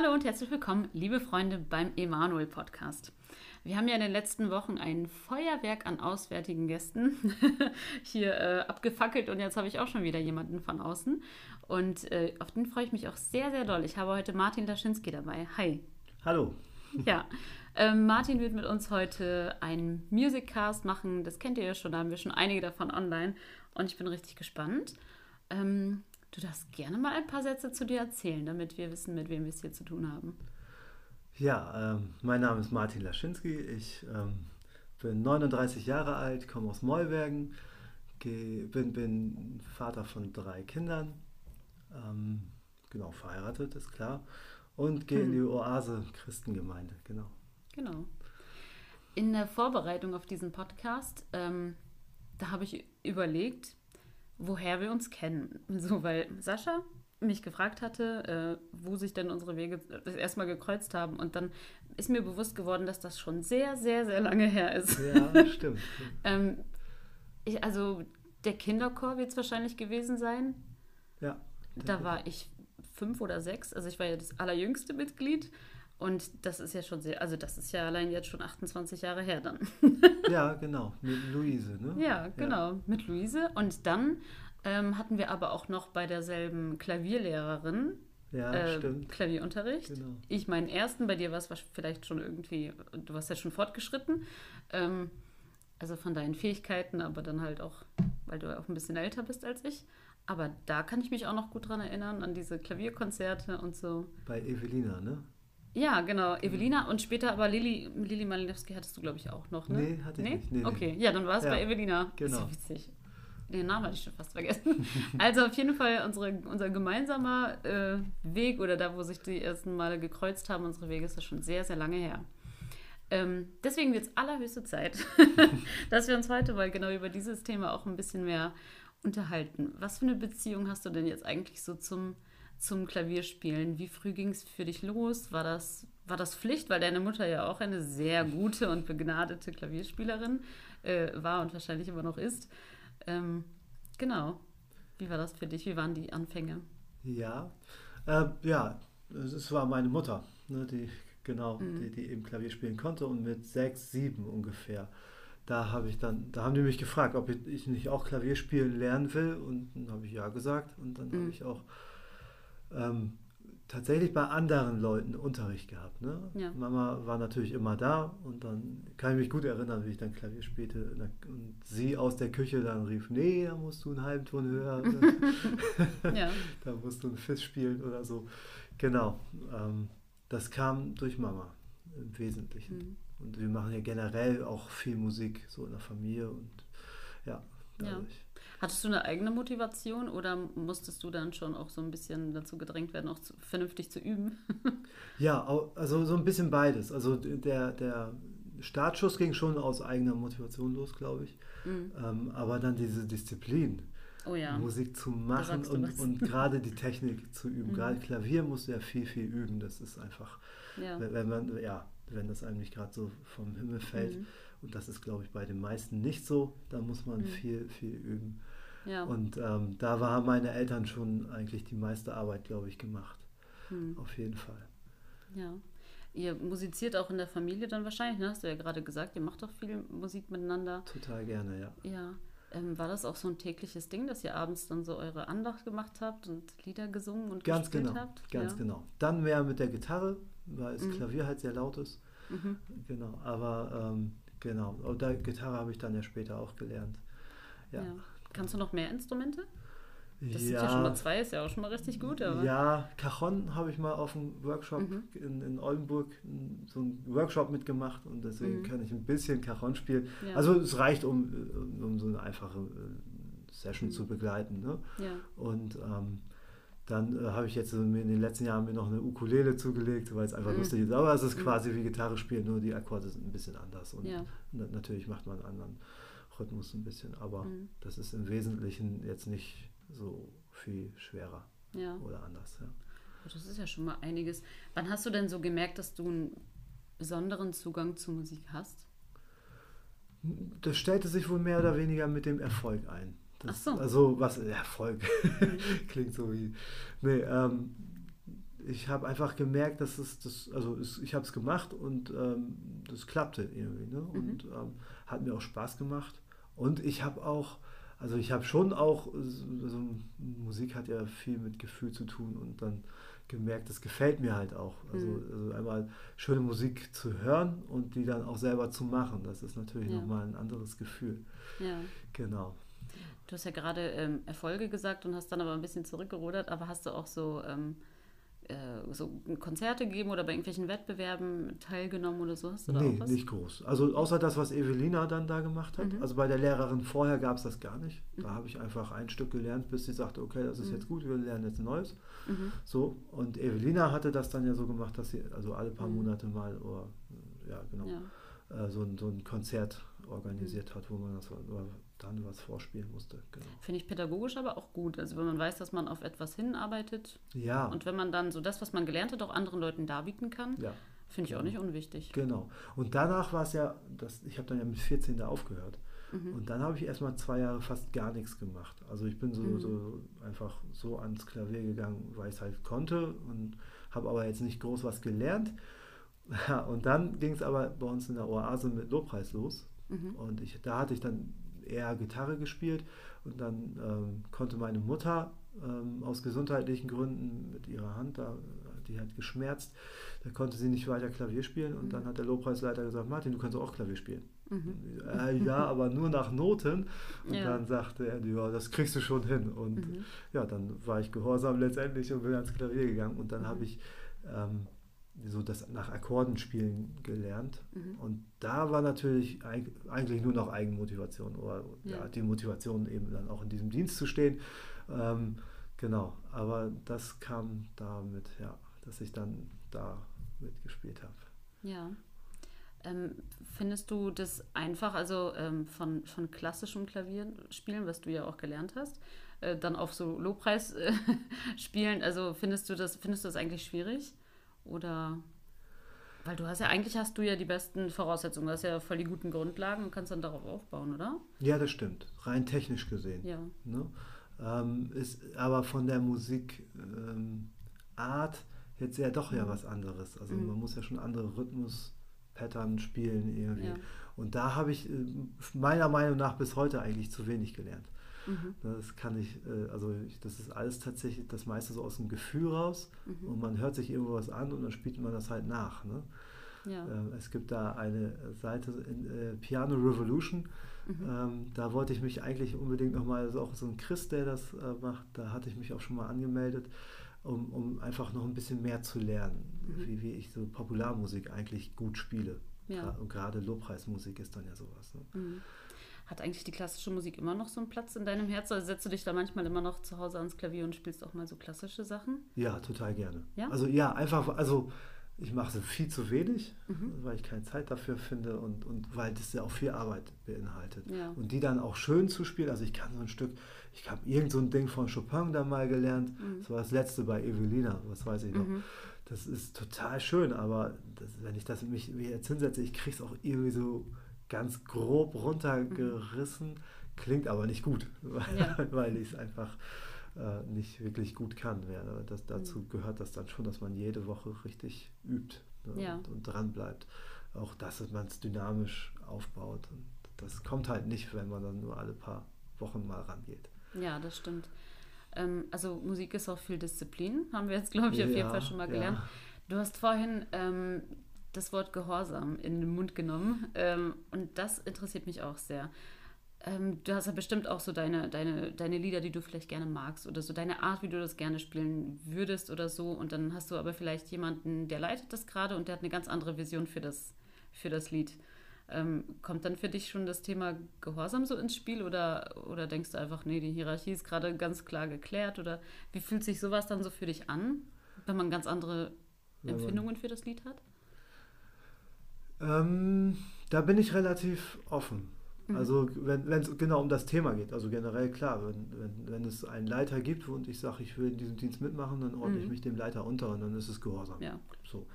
Hallo und herzlich willkommen, liebe Freunde, beim Emanuel Podcast. Wir haben ja in den letzten Wochen ein Feuerwerk an auswärtigen Gästen hier äh, abgefackelt und jetzt habe ich auch schon wieder jemanden von außen. Und äh, auf den freue ich mich auch sehr, sehr doll. Ich habe heute Martin Laschinski dabei. Hi. Hallo. Ja, ähm, Martin wird mit uns heute einen Musiccast machen. Das kennt ihr ja schon, da haben wir schon einige davon online. Und ich bin richtig gespannt. Ähm, du darfst gerne mal ein paar Sätze zu dir erzählen, damit wir wissen, mit wem wir es hier zu tun haben. Ja, ähm, mein Name ist Martin Laschinski. Ich ähm, bin 39 Jahre alt, komme aus Neubergen, geh, bin, bin Vater von drei Kindern, ähm, genau verheiratet, ist klar, und gehe hm. in die Oase Christengemeinde, genau. Genau. In der Vorbereitung auf diesen Podcast, ähm, da habe ich überlegt, woher wir uns kennen. So, weil Sascha mich gefragt hatte, äh, wo sich denn unsere Wege das erstmal gekreuzt haben. Und dann ist mir bewusst geworden, dass das schon sehr, sehr, sehr lange her ist. Ja, stimmt. ähm, ich, also der Kinderchor wird es wahrscheinlich gewesen sein. Ja. Da war ich fünf oder sechs. Also ich war ja das allerjüngste Mitglied. Und das ist ja schon sehr, also das ist ja allein jetzt schon 28 Jahre her dann. ja, genau, mit Luise, ne? Ja, genau, ja. mit Luise. Und dann ähm, hatten wir aber auch noch bei derselben Klavierlehrerin ja, äh, Klavierunterricht. Genau. Ich meinen ersten, bei dir war es vielleicht schon irgendwie, du warst ja schon fortgeschritten. Ähm, also von deinen Fähigkeiten, aber dann halt auch, weil du auch ein bisschen älter bist als ich. Aber da kann ich mich auch noch gut dran erinnern, an diese Klavierkonzerte und so. Bei Evelina, ne? Ja, genau. Evelina und später aber Lili, Lili Malinowski hattest du, glaube ich, auch noch, ne? Nee, hatte ich nee? nicht. Nee, okay, ja, dann war es ja. bei Evelina. Genau. Das ist witzig. Den Namen hatte ich schon fast vergessen. also auf jeden Fall unsere, unser gemeinsamer äh, Weg oder da, wo sich die ersten Male gekreuzt haben, unsere Wege ist ja schon sehr, sehr lange her. Ähm, deswegen wird es allerhöchste Zeit, dass wir uns heute mal genau über dieses Thema auch ein bisschen mehr unterhalten. Was für eine Beziehung hast du denn jetzt eigentlich so zum zum Klavierspielen. Wie früh ging es für dich los? War das, war das Pflicht, weil deine Mutter ja auch eine sehr gute und begnadete Klavierspielerin äh, war und wahrscheinlich immer noch ist? Ähm, genau. Wie war das für dich? Wie waren die Anfänge? Ja, äh, ja, es war meine Mutter, ne, die genau, mhm. die, die eben Klavier spielen konnte und mit sechs, sieben ungefähr da habe ich dann, da haben die mich gefragt, ob ich nicht auch Klavier spielen lernen will und dann habe ich ja gesagt und dann mhm. habe ich auch ähm, tatsächlich bei anderen Leuten Unterricht gehabt. Ne? Ja. Mama war natürlich immer da und dann kann ich mich gut erinnern, wie ich dann Klavier spielte und sie aus der Küche dann rief, nee, da musst du einen halben Ton höher, ja. da musst du ein Fiss spielen oder so. Genau, ähm, das kam durch Mama im Wesentlichen. Mhm. Und wir machen ja generell auch viel Musik so in der Familie und ja, dadurch. Ja. Hattest du eine eigene Motivation oder musstest du dann schon auch so ein bisschen dazu gedrängt werden, auch zu, vernünftig zu üben? ja, also so ein bisschen beides. Also der, der Startschuss ging schon aus eigener Motivation los, glaube ich. Mhm. Ähm, aber dann diese Disziplin. Oh ja. Musik zu machen und, und gerade die Technik zu üben. Mhm. Gerade Klavier musst du ja viel, viel üben. Das ist einfach, ja. wenn man, ja, wenn das einem nicht gerade so vom Himmel fällt. Mhm. Und das ist, glaube ich, bei den meisten nicht so. Da muss man mhm. viel, viel üben. Ja. Und ähm, da haben meine Eltern schon eigentlich die meiste Arbeit, glaube ich, gemacht. Mhm. Auf jeden Fall. Ja. Ihr musiziert auch in der Familie dann wahrscheinlich, ne? hast du ja gerade gesagt, ihr macht doch viel Musik miteinander. Total gerne, ja. Ja. Ähm, war das auch so ein tägliches Ding, dass ihr abends dann so eure Andacht gemacht habt und Lieder gesungen und ganz gespielt genau, habt? Ganz ja. genau. Dann mehr mit der Gitarre, weil das mhm. Klavier halt sehr laut ist. Mhm. Genau, aber ähm, Genau, und da Gitarre habe ich dann ja später auch gelernt. Ja. ja. Kannst du noch mehr Instrumente? Das ja, sind ja schon mal zwei, ist ja auch schon mal richtig gut. Aber. Ja, Cajon habe ich mal auf einem Workshop mhm. in, in Oldenburg so einen Workshop mitgemacht und deswegen mhm. kann ich ein bisschen Cajon spielen. Ja. Also es reicht, um, um so eine einfache äh, Session mhm. zu begleiten. Ne? Ja. Und ähm, dann äh, habe ich jetzt in den letzten Jahren mir noch eine Ukulele zugelegt, weil es einfach mhm. lustig ist. Aber es ist mhm. quasi wie Gitarre spielen, nur die Akkorde sind ein bisschen anders. Und ja. natürlich macht man einen anderen Rhythmus ein bisschen. Aber mhm. das ist im Wesentlichen jetzt nicht so viel schwerer ja. oder anders. Ja. Das ist ja schon mal einiges. Wann hast du denn so gemerkt, dass du einen besonderen Zugang zur Musik hast? Das stellte sich wohl mehr oder weniger mit dem Erfolg ein. Das, so. Also was, Erfolg, klingt so wie, nee, ähm, ich habe einfach gemerkt, dass es das, also es, ich habe es gemacht und ähm, das klappte irgendwie. Ne? Mhm. Und ähm, hat mir auch Spaß gemacht. Und ich habe auch, also ich habe schon auch, also Musik hat ja viel mit Gefühl zu tun und dann gemerkt, das gefällt mir halt auch. Also, Mhm. also einmal schöne Musik zu hören und die dann auch selber zu machen, das ist natürlich Ja. nochmal ein anderes Gefühl. Ja. Genau. Du hast ja gerade ähm, Erfolge gesagt und hast dann aber ein bisschen zurückgerudert, aber hast du auch so, ähm, äh, so Konzerte gegeben oder bei irgendwelchen Wettbewerben teilgenommen oder so? Hast du da Nee, nicht groß. Also außer das, was Evelina dann da gemacht hat. Mhm. Also bei der Lehrerin vorher gab es das gar nicht. Da Mhm. habe ich einfach ein Stück gelernt, bis sie sagte, okay, das ist Mhm. jetzt gut, wir lernen jetzt ein neues. Mhm. So, und Evelina hatte das dann ja so gemacht, dass sie also alle paar Mhm. Monate mal oder ja, genau, Ja. äh, so, ein, so ein Konzert organisiert hat, wo man das dann was vorspielen musste. Genau. Finde ich pädagogisch aber auch gut. Also wenn man weiß, dass man auf etwas hinarbeitet Ja, und wenn man dann so das, was man gelernt hat, auch anderen Leuten darbieten kann, ja, finde ich auch nicht unwichtig. genau. Und danach war es ja, das, ich habe dann ja mit 14 da aufgehört. Mhm. Und dann habe ich erstmal zwei Jahre fast gar nichts gemacht. Also ich bin so, Mhm. so einfach so ans Klavier gegangen, weil ich es halt konnte und habe aber jetzt nicht groß was gelernt. Ja, und dann ging es aber bei uns in der Oase mit Lobpreis los. Mhm. Und ich, da hatte ich dann eher Gitarre gespielt und dann ähm, konnte meine Mutter ähm, aus gesundheitlichen Gründen mit ihrer Hand, da, die hat geschmerzt, da konnte sie nicht weiter Klavier spielen und Mhm. dann hat der Lobpreisleiter gesagt, Martin, du kannst auch Klavier spielen. Mhm. Äh, ja, aber nur nach Noten. Und Ja. dann sagte er, ja, das kriegst du schon hin. Und Mhm. ja, dann war ich gehorsam letztendlich und bin ans Klavier gegangen. Und dann Mhm. habe ich ähm, so das nach Akkorden spielen gelernt. Mhm. Und da war natürlich eig- eigentlich nur noch Eigenmotivation oder ja. Ja. die Motivation eben dann auch in diesem Dienst zu stehen. Ähm, genau, aber das kam damit, ja, dass ich dann da mitgespielt habe. Ja. Ähm, findest du das einfach, also ähm, von, von klassischem Klavierspielen, was du ja auch gelernt hast, äh, dann auf so Lobpreis äh, spielen, also findest du das, findest du das eigentlich schwierig? Oder weil du hast ja eigentlich hast du ja die besten Voraussetzungen, du hast ja voll die guten Grundlagen und kannst dann darauf aufbauen, oder? Ja, das stimmt, rein technisch gesehen. Ja. Ne? Ähm, ist aber von der Musikart ähm, jetzt ja doch ja Mhm. was anderes. Also Mhm. man muss ja schon andere Rhythmus-Pattern spielen irgendwie. Ja. Und da habe ich äh, meiner Meinung nach bis heute eigentlich zu wenig gelernt. Mhm. Das kann ich, äh, also ich, das ist alles tatsächlich das meiste so aus dem Gefühl raus Mhm. und man hört sich irgendwas an und dann spielt man das halt nach. Ne? Ja. Ähm, es gibt da eine Seite in äh, Piano Revolution, Mhm. ähm, da wollte ich mich eigentlich unbedingt nochmal, das ist auch so ein Chris, der das äh, macht, da hatte ich mich auch schon mal angemeldet, um, um einfach noch ein bisschen mehr zu lernen, Mhm. wie, wie ich so Popularmusik eigentlich gut spiele. Ja. Und gerade Lobpreismusik ist dann ja sowas. Ne? Mhm. Hat eigentlich die klassische Musik immer noch so einen Platz in deinem Herzen? Also setzt du dich da manchmal immer noch zu Hause ans Klavier und spielst auch mal so klassische Sachen? Ja, total gerne. Ja? Also ja, einfach, also ich mache so viel zu wenig, Mhm. weil ich keine Zeit dafür finde und, und weil das ja auch viel Arbeit beinhaltet. Ja. Und die dann auch schön zu spielen, also ich kann so ein Stück, ich habe irgend so ein Ding von Chopin da mal gelernt, Mhm. das war das letzte bei Evelina, was weiß ich noch. Mhm. Das ist total schön, aber das, wenn ich das mich, mich jetzt hinsetze, ich kriege es auch irgendwie so ganz grob runtergerissen, klingt aber nicht gut, weil, Ja. weil ich es einfach äh, nicht wirklich gut kann. Ja, das, dazu Mhm. gehört das dann schon, dass man jede Woche richtig übt ne, Ja. und, und dran bleibt. Auch dass man es dynamisch aufbaut. Und das kommt halt nicht, wenn man dann nur alle paar Wochen mal rangeht. Ja, das stimmt. Ähm, also Musik ist auch viel Disziplin, haben wir jetzt, glaube ich, auf jeden Fall schon mal gelernt. Du hast vorhin ähm, das Wort Gehorsam in den Mund genommen ähm, und das interessiert mich auch sehr. Ähm, du hast ja bestimmt auch so deine, deine, deine Lieder, die du vielleicht gerne magst oder so deine Art, wie du das gerne spielen würdest oder so und dann hast du aber vielleicht jemanden, der leitet das gerade und der hat eine ganz andere Vision für das, für das Lied. Ähm, kommt dann für dich schon das Thema Gehorsam so ins Spiel oder, oder denkst du einfach, nee, die Hierarchie ist gerade ganz klar geklärt oder wie fühlt sich sowas dann so für dich an, wenn man ganz andere Empfindungen für das Lied hat? Ähm, da bin ich relativ offen. Mhm. Also wenn es genau um das Thema geht, also generell klar, wenn, wenn, wenn es einen Leiter gibt und ich sage, ich will in diesem Dienst mitmachen, dann ordne ich Mhm. mich dem Leiter unter und dann ist es Gehorsam. Ja. So.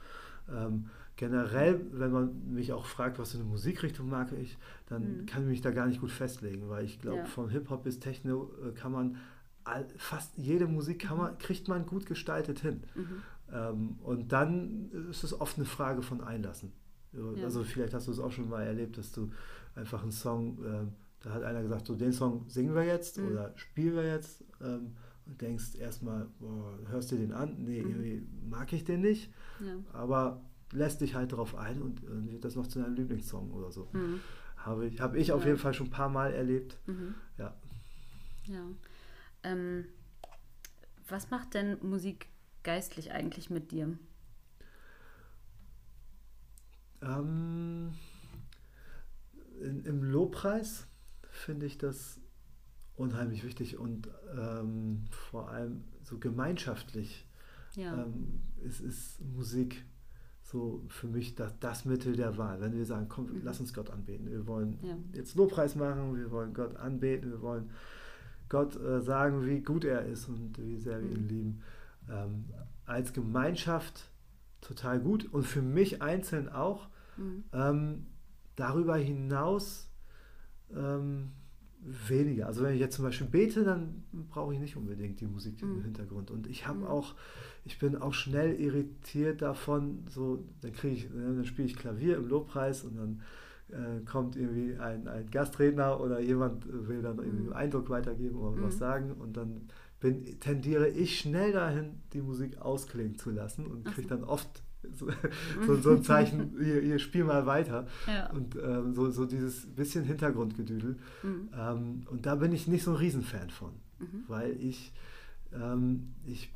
Ähm, generell, wenn man mich auch fragt, was für eine Musikrichtung mag ich, dann Mhm. kann ich mich da gar nicht gut festlegen, weil ich glaube, Ja. von Hip-Hop bis Techno äh, kann man all, fast jede Musik kann man, kriegt man gut gestaltet hin. Mhm. Ähm, und dann ist es oft eine Frage von Einlassen. Ja. Also vielleicht hast du es auch schon mal erlebt, dass du einfach einen Song, äh, da hat einer gesagt, so den Song singen wir jetzt mhm. oder spielen wir jetzt ähm, und denkst erstmal, hörst du den an? Nee, mhm. irgendwie mag ich den nicht, ja. aber lässt dich halt darauf ein und äh, wird das noch zu deinem Lieblingssong oder so. Mhm. Habe ich, hab ich auf jeden Fall schon ein paar Mal erlebt. Mhm. Ja. Ja. Ähm, was macht denn Musik geistlich eigentlich mit dir? Ähm, in, Im Lobpreis finde ich das unheimlich wichtig und ähm, vor allem so gemeinschaftlich ja. ähm, ist, ist Musik so für mich das, das Mittel der Wahl. Wenn wir sagen, komm, mhm. lass uns Gott anbeten. Wir wollen ja. jetzt Lobpreis machen, wir wollen Gott anbeten, wir wollen Gott äh, sagen, wie gut er ist und wie sehr wir ihn mhm. lieben. Ähm, als Gemeinschaft total gut und für mich einzeln auch. Mhm. Ähm, darüber hinaus ähm, weniger. Also wenn ich jetzt zum Beispiel bete, dann brauche ich nicht unbedingt die Musik mhm. im Hintergrund. Und ich habe mhm. auch, ich bin auch schnell irritiert davon, so, dann kriege ich, ne, dann spiele ich Klavier im Lobpreis und dann äh, kommt irgendwie ein, ein Gastredner oder jemand will dann irgendwie einen mhm. Eindruck weitergeben oder was mhm. sagen und dann bin, tendiere ich schnell dahin, die Musik ausklingen zu lassen und kriege dann oft so, so, so, ein Zeichen, ihr, ihr spiel mal weiter. Ja. Und ähm, so, so dieses bisschen Hintergrundgedüdel. Mhm. Ähm, und da bin ich nicht so ein Riesenfan von, mhm. weil ich, ähm, ich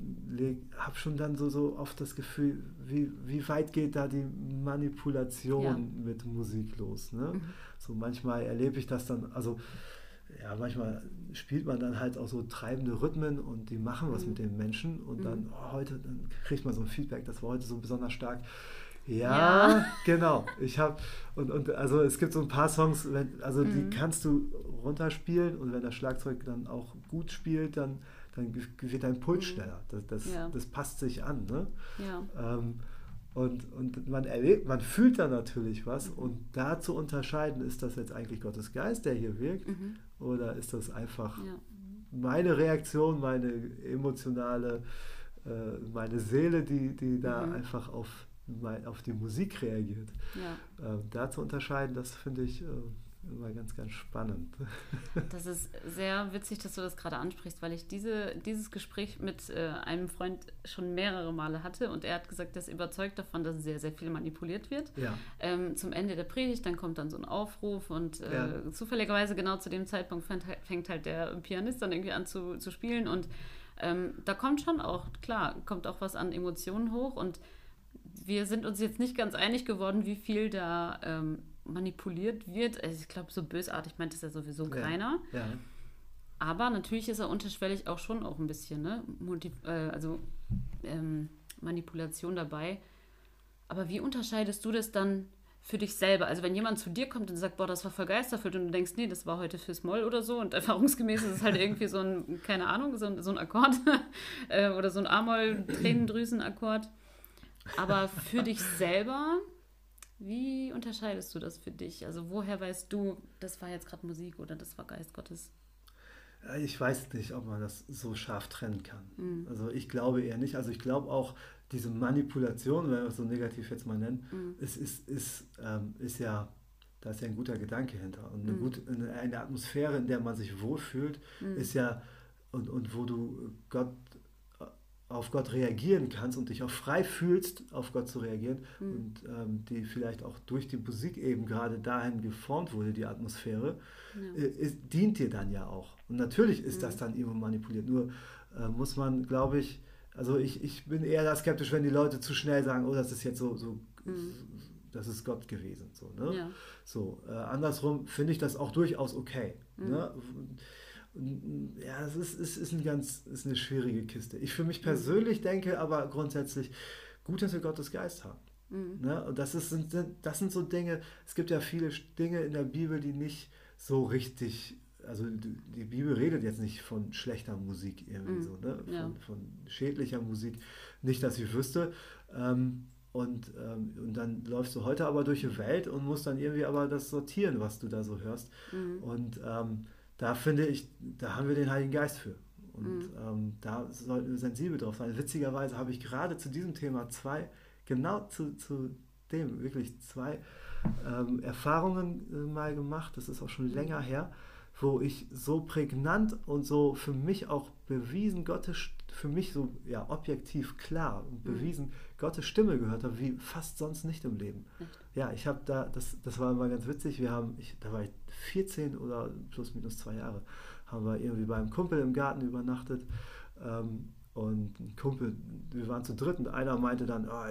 habe schon dann so, so oft das Gefühl, wie, wie weit geht da die Manipulation ja. mit Musik los. Ne? Mhm. So manchmal erlebe ich das dann, also ja, manchmal spielt man dann halt auch so treibende Rhythmen und die machen was mhm. mit den Menschen und mhm. dann oh, heute dann kriegt man so ein Feedback, das war heute so besonders stark. Ja, ja. genau. Ich habe und, und also es gibt so ein paar Songs, wenn, also mhm. die kannst du runterspielen und wenn das Schlagzeug dann auch gut spielt, dann, dann wird dein Puls mhm. schneller. Das, das, ja. das passt sich an. Ne? Ja. Ähm, und, und man erlebt, man fühlt da natürlich was. Mhm. Und da zu unterscheiden, ist das jetzt eigentlich Gottes Geist, der hier wirkt, mhm. Oder ist das einfach ja. meine Reaktion, meine emotionale, äh, meine Seele, die, die da mhm. einfach auf, auf die Musik reagiert. Ja. Äh, da zu unterscheiden, das finde ich. Immer ganz, ganz spannend. Das ist sehr witzig, dass du das gerade ansprichst, weil ich diese, dieses Gespräch mit äh, einem Freund schon mehrere Male hatte und er hat gesagt, er ist überzeugt davon, dass sehr, sehr viel manipuliert wird. Ja. Ähm, zum Ende der Predigt, dann kommt dann so ein Aufruf und äh, ja. zufälligerweise genau zu dem Zeitpunkt fängt, fängt, halt der Pianist dann irgendwie an zu, zu spielen und ähm, da kommt schon auch, klar, kommt auch was an Emotionen hoch und wir sind uns jetzt nicht ganz einig geworden, wie viel da ähm, manipuliert wird. Also ich glaube, so bösartig meint es ja sowieso ja. keiner. Ja. Aber natürlich ist er unterschwellig auch schon auch ein bisschen, ne? Multi äh, also ähm, Manipulation dabei. Aber wie unterscheidest du das dann für dich selber? Also wenn jemand zu dir kommt und sagt, boah, das war voll geisterfüllt und du denkst, nee, das war heute fürs Moll oder so und erfahrungsgemäß ist es halt irgendwie so ein, keine Ahnung, so ein, so ein Akkord äh, oder so ein A-Moll-Tränendrüsen-Akkord. Aber für dich selber wie unterscheidest du das für dich? Also woher weißt du, das war jetzt gerade Musik oder das war Geist Gottes? Ich weiß nicht, ob man das so scharf trennen kann. Mhm. Also ich glaube eher nicht. Also ich glaube auch, diese Manipulation, wenn wir es so negativ jetzt mal nennen, mhm. ist, ist, ist, ähm, ist ja, da ist ja ein guter Gedanke hinter. Und eine, mhm. gute, eine Atmosphäre, in der man sich wohlfühlt, mhm. ist ja, und, und wo du Gott auf Gott reagieren kannst und dich auch frei fühlst, auf Gott zu reagieren mhm. und ähm, die vielleicht auch durch die Musik eben gerade dahin geformt wurde, die Atmosphäre, ja. äh, ist, dient dir dann ja auch. Und natürlich ist mhm. das dann irgendwo manipuliert. Nur äh, muss man, glaube ich, also ich, ich bin eher da skeptisch, wenn die Leute zu schnell sagen, oh, das ist jetzt so, so mhm. das ist Gott gewesen. So, ne? Ja. so äh, andersrum finde ich das auch durchaus okay. Ne? Ja, es ist, es ist, ein ganz, ist eine schwierige Kiste. Ich für mich persönlich denke aber grundsätzlich, gut, dass wir Gottes Geist haben. Mhm. Ne? Und das, ist, sind, das sind so Dinge, es gibt ja viele Dinge in der Bibel, die nicht so richtig, also die Bibel redet jetzt nicht von schlechter Musik irgendwie mhm. so, ne? von, ja. von, schädlicher Musik, nicht, dass ich wüsste. Ähm, und, ähm, und dann läufst du heute aber durch die Welt und musst dann irgendwie aber das sortieren, was du da so hörst. Mhm. Und ähm, da finde ich, da haben wir den Heiligen Geist für. Und mhm. ähm, da sollten wir sensibel drauf sein. Witzigerweise habe ich gerade zu diesem Thema zwei, genau zu, zu dem, wirklich zwei ähm, Erfahrungen äh, mal gemacht. Das ist auch schon länger her, wo ich so prägnant und so für mich auch bewiesen, Gottes, für mich so ja, objektiv klar und bewiesen. Gottes Stimme gehört habe, wie fast sonst nicht im Leben. Echt? Ja, ich habe da, das, das war immer ganz witzig, wir haben, ich, da war ich 14 oder plus minus zwei Jahre, haben wir irgendwie beim Kumpel im Garten übernachtet. Ähm, und ein Kumpel, wir waren zu dritt und einer meinte dann, oh,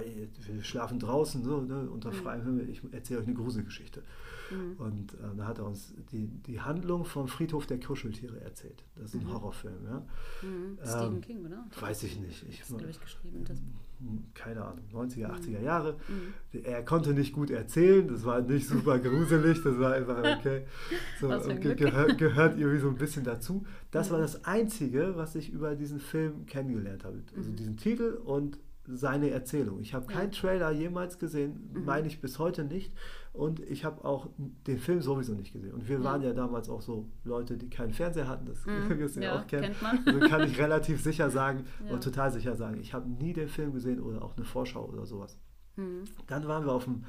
wir schlafen draußen so, ne, unter mhm. freiem Himmel, ich erzähle euch eine Gruselgeschichte. Mhm. Und äh, da hat er uns die, die Handlung vom Friedhof der Kuscheltiere erzählt. Das ist ein mhm. Horrorfilm. Ja. Mhm. Stephen ähm, King, oder? Weiß ich nicht. Ich, das ich geschrieben, das hm, keine Ahnung, 90er, 80er mhm. Jahre. Mhm. Er konnte nicht gut erzählen, das war nicht super gruselig, das war einfach okay. So, ge gehört, gehört irgendwie so ein bisschen dazu. Das war das Einzige, was ich über diesen Film kennengelernt habe. Also diesen Titel und seine Erzählung. Ich habe keinen Trailer jemals gesehen, mhm. meine ich bis heute nicht. Und ich habe auch den Film sowieso nicht gesehen. Und wir ja. waren ja damals auch so Leute, die keinen Fernseher hatten, das mhm. du ja, auch kennen. Also kann ich relativ sicher sagen, ja. oder total sicher sagen, ich habe nie den Film gesehen oder auch eine Vorschau oder sowas. Mhm. Dann waren wir auf dem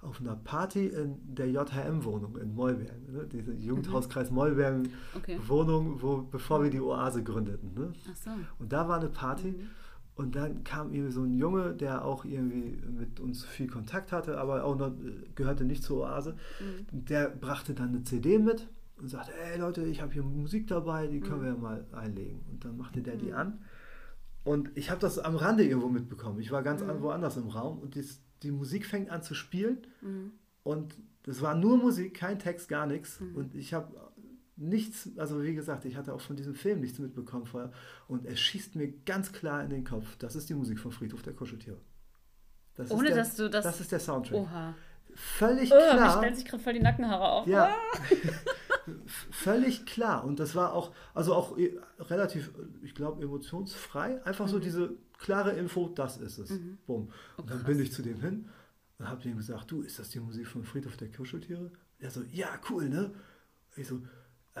auf einer Party in der JHM-Wohnung in Mollbergen, ne? diese Jugendhauskreis Mollbergen-Wohnung, okay. wo, bevor wir die Oase gründeten. Ne? So. Und da war eine Party mhm. Und dann kam irgendwie so ein Junge, der auch irgendwie mit uns viel Kontakt hatte, aber auch noch äh, gehörte nicht zur Oase. Mhm. Der brachte dann eine CD mit und sagte, ey Leute, ich habe hier Musik dabei, die können mhm. wir mal einlegen. Und dann machte der die mhm. an. Und ich habe das am Rande irgendwo mitbekommen. Ich war ganz mhm. woanders im Raum und dies, die Musik fängt an zu spielen. Mhm. Und das war nur Musik, kein Text, gar nichts. Mhm. Und ich habe nichts, also wie gesagt, ich hatte auch von diesem Film nichts mitbekommen vorher und es schießt mir ganz klar in den Kopf, das ist die Musik von Friedhof der Kuscheltiere. Das Ohne der, dass du das... Das ist der Soundtrack. Oha. Völlig oh, klar. Mir stellen sich gerade voll die Nackenhaare auf. Ja. völlig klar. Und das war auch, also auch äh, relativ, ich glaube, emotionsfrei. Einfach mhm. so diese klare Info, das ist es. Mhm. Bumm. Oh, und dann bin ich zu dem hin und habe ihm gesagt, du, ist das die Musik von Friedhof der Kuscheltiere? Er so, ja, cool, ne? Ich so,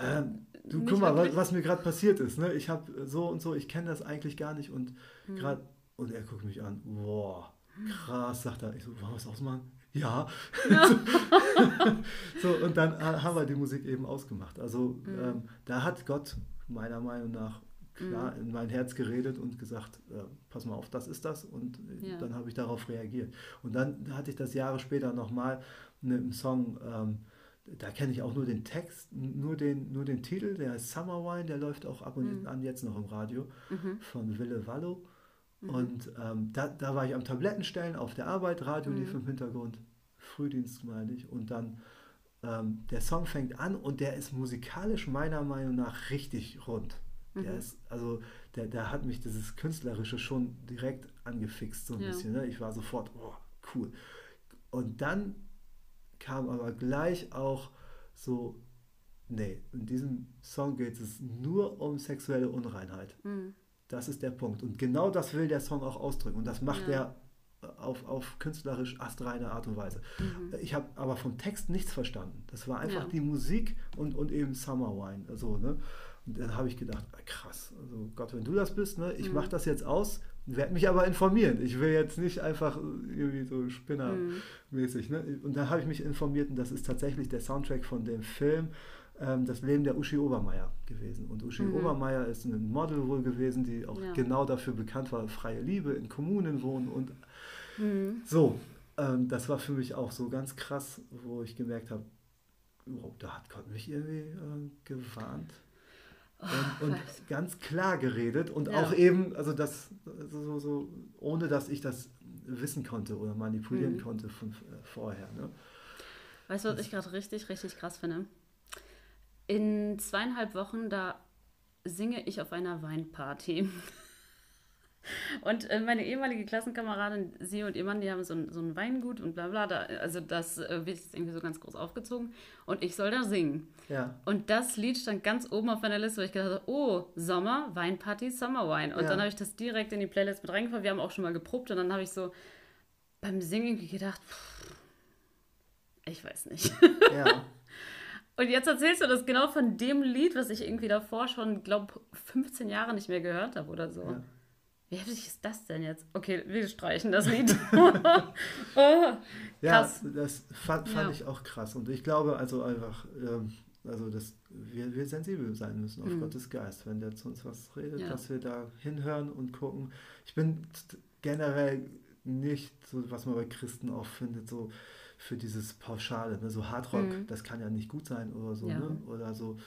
ähm, du guck mal, was, was, mir gerade passiert ist. Ne? Ich habe so und so, ich kenne das eigentlich gar nicht und hm. gerade und er guckt mich an, boah, krass, sagt er. Ich so, wollen wir es ausmachen? Ja. ja. so, und dann haben wir die Musik eben ausgemacht. Also mhm. ähm, da hat Gott meiner Meinung nach klar mhm. in mein Herz geredet und gesagt, äh, pass mal auf, das ist das. Und äh, ja. dann habe ich darauf reagiert. Und dann hatte ich das Jahre später nochmal mit einem Song, ähm, da kenne ich auch nur den Text, nur den, nur den Titel, der heißt Summer Wine, der läuft auch ab und mhm. an jetzt noch im Radio mhm. von Wille Wallo. Mhm. Und ähm, da, da war ich am Tablettenstellen auf der Arbeit, Radio lief mhm. im Hintergrund, Frühdienst meine ich, und dann ähm, der Song fängt an und der ist musikalisch meiner Meinung nach richtig rund. Der mhm. ist, also der, der hat mich dieses Künstlerische schon direkt angefixt, so ein ja. bisschen. Ne? Ich war sofort, oh, cool. Und dann kam aber gleich auch so, nee, in diesem Song geht es nur um sexuelle Unreinheit. Mhm. Das ist der Punkt. Und genau das will der Song auch ausdrücken. Und das macht ja. er auf, auf künstlerisch astreine Art und Weise. Mhm. Ich habe aber vom Text nichts verstanden. Das war einfach ja. die Musik und, und eben Summer Wine. Also, ne? Und dann habe ich gedacht, ah, krass, also Gott, wenn du das bist, ne, ich mhm. mache das jetzt aus, werde mich aber informieren. Ich will jetzt nicht einfach irgendwie so spinnermäßig. Ne? Und dann habe ich mich informiert und das ist tatsächlich der Soundtrack von dem Film ähm, Das Leben der Uschi Obermeier gewesen. Und Uschi mhm. Obermeier ist ein Model wohl gewesen, die auch ja. genau dafür bekannt war, freie Liebe, in Kommunen wohnen und mhm. so. Ähm, das war für mich auch so ganz krass, wo ich gemerkt habe, oh, da hat Gott mich irgendwie äh, gewarnt und, und ganz klar geredet und ja. auch eben, also das so, so, ohne dass ich das wissen konnte oder manipulieren mhm. konnte von äh, vorher. Ne? Weißt du, was das, ich gerade richtig, richtig krass finde? In zweieinhalb Wochen, da singe ich auf einer Weinparty. Und äh, meine ehemalige Klassenkameradin, sie und ihr Mann, die haben so ein, so ein Weingut und bla bla. Da, also das äh, wird jetzt irgendwie so ganz groß aufgezogen. Und ich soll da singen. Ja. Und das Lied stand ganz oben auf meiner Liste, wo ich gedacht habe, oh, Sommer, Weinparty, Summer Wine. Und ja. dann habe ich das direkt in die Playlist mit reingefahren. Wir haben auch schon mal geprobt und dann habe ich so beim Singen gedacht, pff, ich weiß nicht. Ja. Und jetzt erzählst du das genau von dem Lied, was ich irgendwie davor schon, glaube 15 Jahre nicht mehr gehört habe oder so. Ja. Wie heftig ist das denn jetzt? Okay, wir streichen das Lied. oh, ja, das fand, fand ja. ich auch krass. Und ich glaube also einfach, ähm, also dass wir, wir sensibel sein müssen auf mhm. Gottes Geist, wenn der zu uns was redet, ja. dass wir da hinhören und gucken. Ich bin generell nicht so, was man bei Christen auch findet, so für dieses Pauschale, ne? so Hardrock, mhm. das kann ja nicht gut sein oder so, ja. ne? oder so.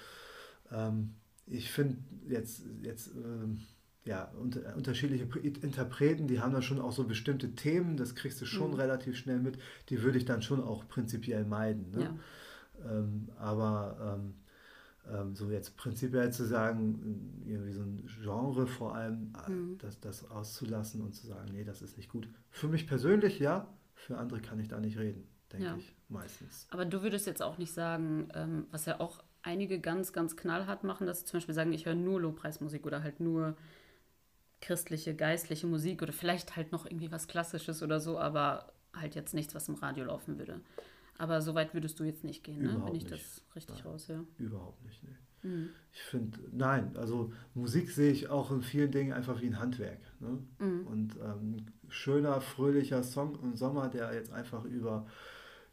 Ähm, ich finde jetzt, jetzt ähm, ja, unter, unterschiedliche Interpreten, die haben da schon auch so bestimmte Themen, das kriegst du schon mhm. relativ schnell mit, die würde ich dann schon auch prinzipiell meiden. Ne? Ja. Ähm, aber ähm, ähm, so jetzt prinzipiell zu sagen, irgendwie so ein Genre vor allem, äh, mhm. das, das auszulassen und zu sagen, nee, das ist nicht gut. Für mich persönlich ja, für andere kann ich da nicht reden, denke ja. ich meistens. Aber du würdest jetzt auch nicht sagen, ähm, was ja auch einige ganz, ganz knallhart machen, dass sie zum Beispiel sagen, ich höre nur Lobpreismusik oder halt nur christliche, geistliche Musik oder vielleicht halt noch irgendwie was Klassisches oder so, aber halt jetzt nichts, was im Radio laufen würde. Aber so weit würdest du jetzt nicht gehen, ne? wenn ich nicht. das richtig nein, raus, ja. Überhaupt nicht, ne. Mhm. Ich finde, nein, also Musik sehe ich auch in vielen Dingen einfach wie ein Handwerk. Ne? Mhm. Und ähm, schöner, fröhlicher Song im Sommer, der jetzt einfach über,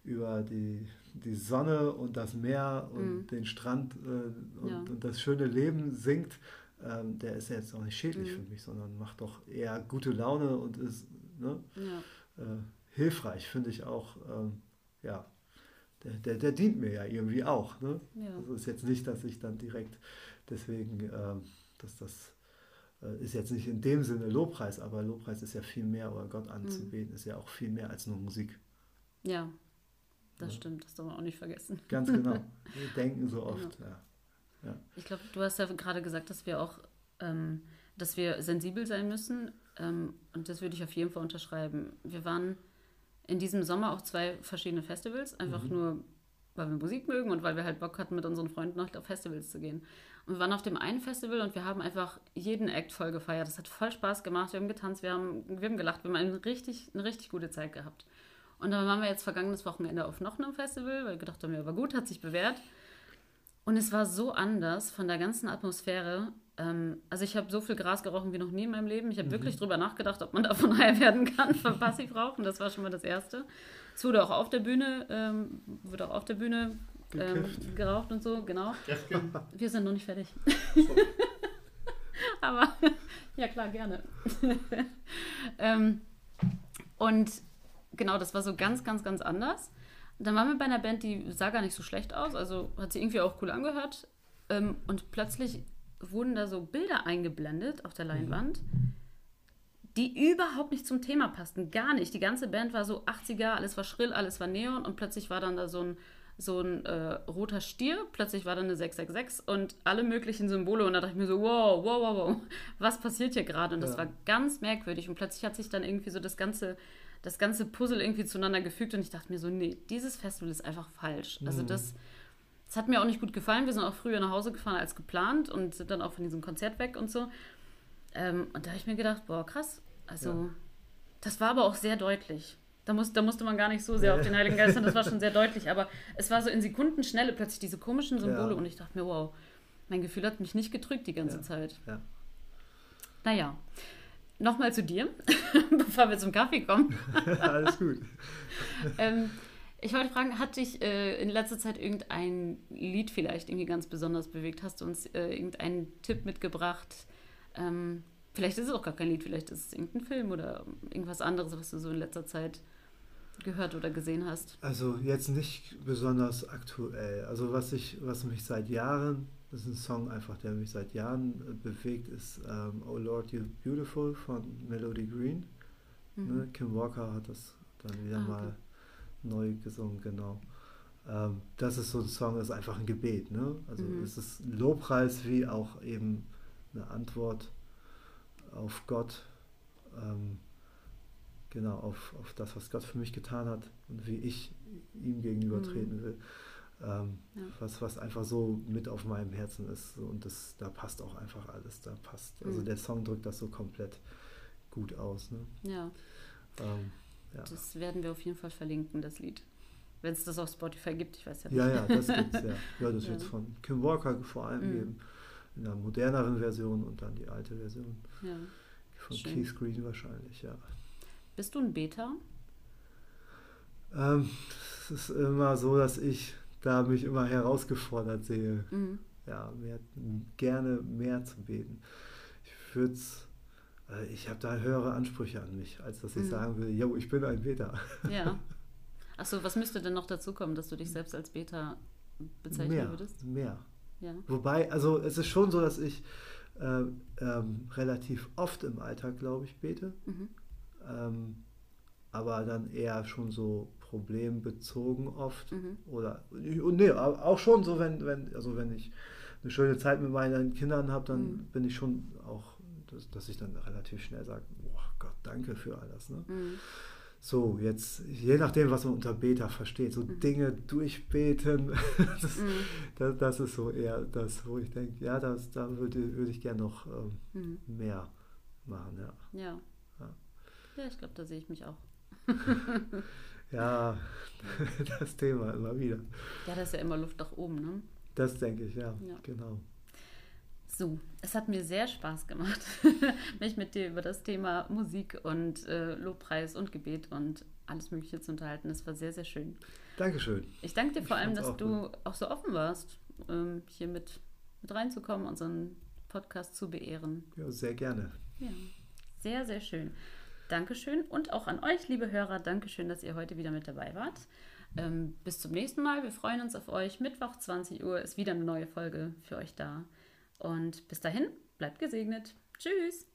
über die, die Sonne und das Meer und mhm. den Strand äh, und, ja. und, das schöne Leben singt, ähm, der ist ja jetzt auch nicht schädlich mhm. für mich, sondern macht doch eher gute Laune und ist ne, ja. äh, hilfreich, finde ich auch. Ähm, ja, der, der, der, dient mir ja irgendwie auch. Ne? Ja. Also ist jetzt nicht, dass ich dann direkt deswegen, ähm, dass das äh, ist jetzt nicht in dem Sinne Lobpreis, aber Lobpreis ist ja viel mehr, oder Gott anzubeten, mhm. ist ja auch viel mehr als nur Musik. Ja, das ja. stimmt, das darf man auch nicht vergessen. Ganz genau. Wir denken so oft, ja. Ja. Ich glaube, du hast ja gerade gesagt, dass wir auch, ähm, dass wir sensibel sein müssen. Ähm, und das würde ich auf jeden Fall unterschreiben. Wir waren in diesem Sommer auf zwei verschiedene Festivals, einfach mhm. nur, weil wir Musik mögen und weil wir halt Bock hatten, mit unseren Freunden auf Festivals zu gehen. Und wir waren auf dem einen Festival und wir haben einfach jeden Act voll gefeiert. Das hat voll Spaß gemacht. Wir haben getanzt, wir haben, wir haben gelacht, wir haben eine richtig, eine richtig gute Zeit gehabt. Und dann waren wir jetzt vergangenes Wochenende auf noch einem Festival, weil wir gedacht haben, ja, war gut, hat sich bewährt. Und es war so anders von der ganzen Atmosphäre. Ähm, also ich habe so viel Gras gerochen wie noch nie in meinem Leben. Ich habe mhm. wirklich drüber nachgedacht, ob man davon high werden kann von Passivrauchen. Das war schon mal das Erste. Es wurde auch auf der Bühne, ähm, wurde auch auf der Bühne ähm, geraucht und so, genau. Wir sind noch nicht fertig. So. Aber ja klar, gerne. ähm, und genau, das war so ganz, ganz, ganz anders dann waren wir bei einer Band, die sah gar nicht so schlecht aus, also hat sie irgendwie auch cool angehört. Ähm, und plötzlich wurden da so Bilder eingeblendet auf der mhm. Leinwand, die überhaupt nicht zum Thema passten. Gar nicht. Die ganze Band war so 80er, alles war schrill, alles war Neon und plötzlich war dann da so ein, so ein äh, roter Stier, plötzlich war da eine 666 und alle möglichen Symbole und da dachte ich mir so, wow, wow, wow, wow, was passiert hier gerade? Und das ja. war ganz merkwürdig und plötzlich hat sich dann irgendwie so das ganze das ganze Puzzle irgendwie zueinander gefügt und ich dachte mir so, nee, dieses Festival ist einfach falsch. Also mhm. das, das hat mir auch nicht gut gefallen. Wir sind auch früher nach Hause gefahren als geplant und sind dann auch von diesem Konzert weg und so. Ähm, und da habe ich mir gedacht, boah, krass. Also, ja. das war aber auch sehr deutlich. Da, muss, da musste man gar nicht so sehr auf den Heiligen Geist sein, das war schon sehr deutlich. Aber es war so in Sekundenschnelle plötzlich diese komischen Symbole ja. und ich dachte mir, wow, mein Gefühl hat mich nicht gedrückt die ganze ja. Zeit. Ja. Naja nochmal zu dir, bevor wir zum Kaffee kommen. Alles gut. ähm, ich wollte fragen, hat dich äh, in letzter Zeit irgendein Lied vielleicht irgendwie ganz besonders bewegt? Hast du uns äh, irgendeinen Tipp mitgebracht? Ähm, vielleicht ist es auch gar kein Lied, vielleicht ist es irgendein Film oder irgendwas anderes, was du so in letzter Zeit gehört oder gesehen hast. Also jetzt nicht besonders aktuell. Also was ich, was mich seit Jahren das ist ein Song einfach, der mich seit Jahren äh, bewegt, ist ähm, Oh Lord You Beautiful von Melody Green. Mhm. Ne? Kim Walker hat das dann wieder ah, okay. mal neu gesungen, genau. Ähm, das ist so ein Song, das ist einfach ein Gebet. Ne? Also mhm. es ist ein Lobpreis wie auch eben eine Antwort auf Gott. Ähm, genau, auf, auf das, was Gott für mich getan hat und wie ich ihm gegenüber mhm. treten will ähm, ja. was, was einfach so mit auf meinem Herzen ist. Und das, da passt auch einfach alles. Da passt. Also mhm. der Song drückt das so komplett gut aus. Ne? Ja. Ähm, ja. Das werden wir auf jeden Fall verlinken, das Lied. Wenn es das auf Spotify gibt, ich weiß ja nicht. Ja, ja, das gibt es, ja. Ja, das ja. wird es von Kim Walker vor allem mhm. geben. In einer moderneren Version und dann die alte Version. Ja. Von Schön. Keith Green wahrscheinlich, ja. Bist du ein Beta? Ähm, es ist immer so, dass ich da mich immer herausgefordert sehe. Mhm. Ja, mehr, gerne mehr zu beten. Ich würde äh, ich habe da höhere Ansprüche an mich, als dass ich mhm. sagen will, yo, ich bin ein Beta. Ja. Achso, was müsste denn noch dazu kommen, dass du dich selbst als Beta bezeichnen mehr, würdest? Mehr. Ja. Wobei, also es ist schon so, dass ich äh, ähm, relativ oft im Alltag, glaube ich, bete. Mhm. Ähm, aber dann eher schon so problembezogen oft. Mhm. Oder und nee, auch schon so, wenn, wenn, also wenn ich eine schöne Zeit mit meinen Kindern habe, dann mhm. bin ich schon auch dass, dass ich dann relativ schnell sage, oh Gott, danke für alles. Ne? Mhm. So, jetzt, je nachdem, was man unter Beta versteht, so mhm. Dinge durchbeten, das, mhm. das, das, ist so eher das, wo ich denke, ja, das, da würde, würde ich gerne noch ähm, mhm. mehr machen. Ja, ja. ja. ja ich glaube, da sehe ich mich auch. ja, das Thema immer wieder. Ja, das ist ja immer Luft nach oben, ne? Das denke ich, ja, ja. genau. So, es hat mir sehr Spaß gemacht, mich mit dir über das Thema Musik und äh, Lobpreis und Gebet und alles Mögliche zu unterhalten. Es war sehr, sehr schön. Dankeschön. Ich danke dir vor allem, dass auch du gut. auch so offen warst, ähm, hier mit, mit reinzukommen, unseren Podcast zu beehren. Ja, sehr gerne. Ja, sehr, sehr schön. Dankeschön und auch an euch, liebe Hörer, Dankeschön, dass ihr heute wieder mit dabei wart. Ähm, bis zum nächsten Mal. Wir freuen uns auf euch. Mittwoch 20 Uhr ist wieder eine neue Folge für euch da. Und bis dahin, bleibt gesegnet. Tschüss.